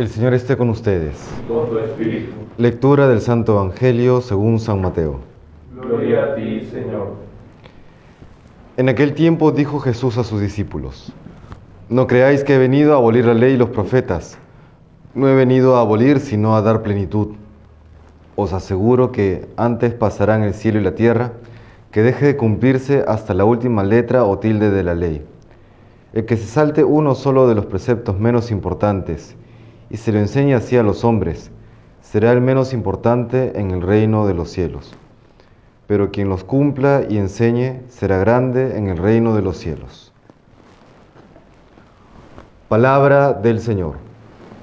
El Señor esté con ustedes. con tu espíritu. Lectura del Santo Evangelio según San Mateo. Gloria a ti, Señor. En aquel tiempo dijo Jesús a sus discípulos, No creáis que he venido a abolir la ley y los profetas. No he venido a abolir, sino a dar plenitud. Os aseguro que antes pasarán el cielo y la tierra, que deje de cumplirse hasta la última letra o tilde de la ley. El que se salte uno solo de los preceptos menos importantes y se lo enseñe así a los hombres, será el menos importante en el reino de los cielos. Pero quien los cumpla y enseñe será grande en el reino de los cielos. Palabra del Señor.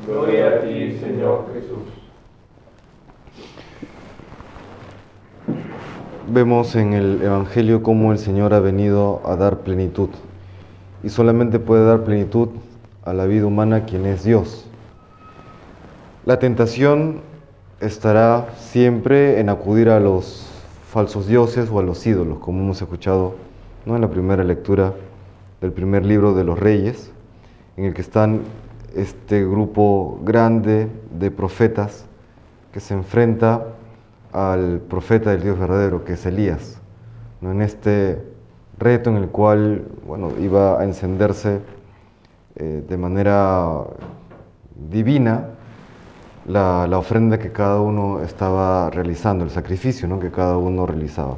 Gloria a ti, Señor Jesús. Vemos en el Evangelio cómo el Señor ha venido a dar plenitud. Y solamente puede dar plenitud a la vida humana quien es Dios. La tentación estará siempre en acudir a los falsos dioses o a los ídolos, como hemos escuchado ¿no? en la primera lectura del primer libro de los reyes, en el que están este grupo grande de profetas que se enfrenta al profeta del Dios verdadero, que es Elías, ¿no? en este reto en el cual bueno, iba a encenderse eh, de manera divina la, ofrenda que cada uno estaba realizando, el sacrificio ¿no? que cada uno realizaba.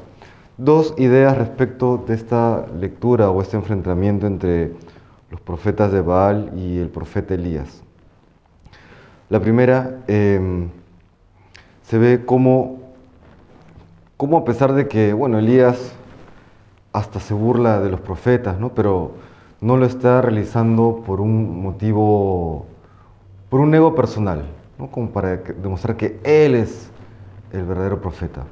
Dos ideas respecto de esta lectura o este enfrentamiento entre los profetas de Baal y el profeta Elías. La primera, eh, se ve cómo, cómo a pesar de que, bueno, Elías hasta se burla de los profetas, ¿no? pero no lo está realizando por un motivo, por un ego personal, ¿no? como para demostrar que él es el verdadero profeta.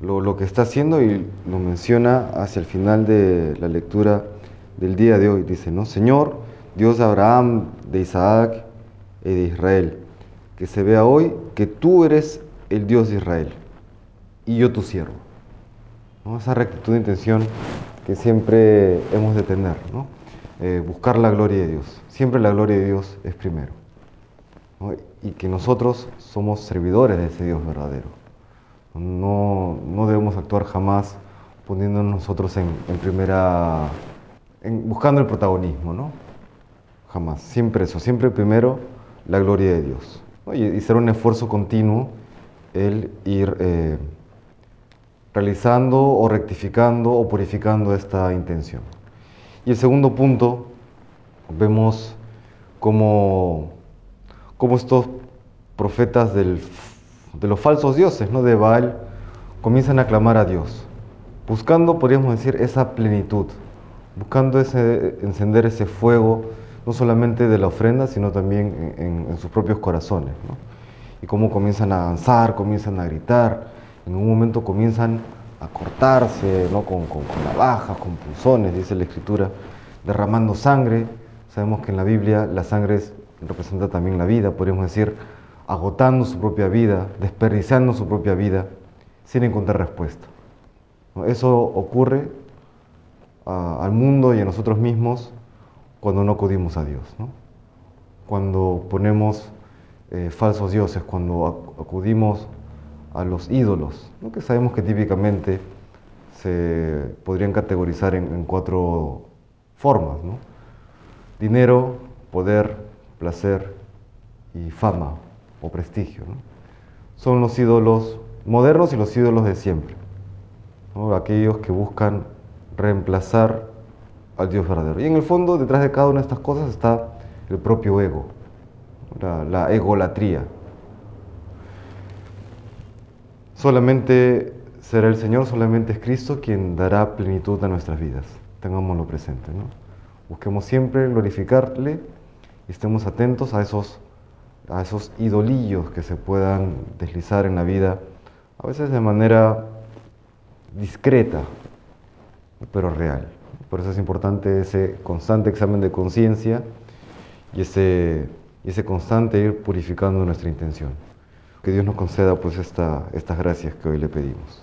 Lo, lo, que está haciendo, y lo menciona hacia el final de la lectura del día de hoy, dice, ¿no? Señor, Dios de Abraham, de Isaac y de Israel, que se vea hoy que tú eres el Dios de Israel y yo tu siervo. Esa rectitud de intención que siempre hemos de tener, ¿no? eh, buscar la gloria de Dios. Siempre la gloria de Dios es primero. Y que nosotros somos servidores de ese Dios verdadero. No, no debemos actuar jamás poniéndonos nosotros en, en primera, buscando el protagonismo, ¿no? Jamás. Siempre eso, siempre primero la gloria de Dios. ¿no? Y, y, ser un esfuerzo continuo el ir eh, realizando o rectificando o purificando esta intención. Y el segundo punto, vemos cómo, cómo estos profetas de los falsos dioses, ¿no? de Baal, comienzan a clamar a Dios, buscando, podríamos decir, esa plenitud, buscando ese, encender ese fuego, no solamente de la ofrenda, sino también en sus propios corazones. ¿no? Y cómo comienzan a danzar, comienzan a gritar, en un momento comienzan a cortarse ¿no? con, con, con navajas, con punzones, dice la Escritura, derramando sangre. Sabemos que en la Biblia la sangre es, representa también la vida, podríamos decir, agotando su propia vida, desperdiciando su propia vida, sin encontrar respuesta. Eso ocurre a, al mundo y a nosotros mismos cuando no acudimos a Dios, cuando ponemos eh, falsos dioses, cuando acudimos a los ídolos, ¿no? que sabemos que típicamente se podrían categorizar en, cuatro formas. Dinero, poder, placer y fama o prestigio. Son los ídolos modernos y los ídolos de siempre. Aquellos que buscan reemplazar al Dios verdadero. Y en el fondo, detrás de cada una de estas cosas está el propio ego, la, la egolatría. Solamente será el Señor, solamente es Cristo quien dará plenitud a nuestras vidas. Tengámoslo presente. ¿no? Busquemos siempre glorificarle estemos atentos a esos, a esos idolillos que se puedan deslizar en la vida, a veces de manera discreta, pero real. Por eso es importante ese constante examen de conciencia y ese, ese constante ir purificando nuestra intención. Que Dios nos conceda pues esta, estas gracias que hoy le pedimos.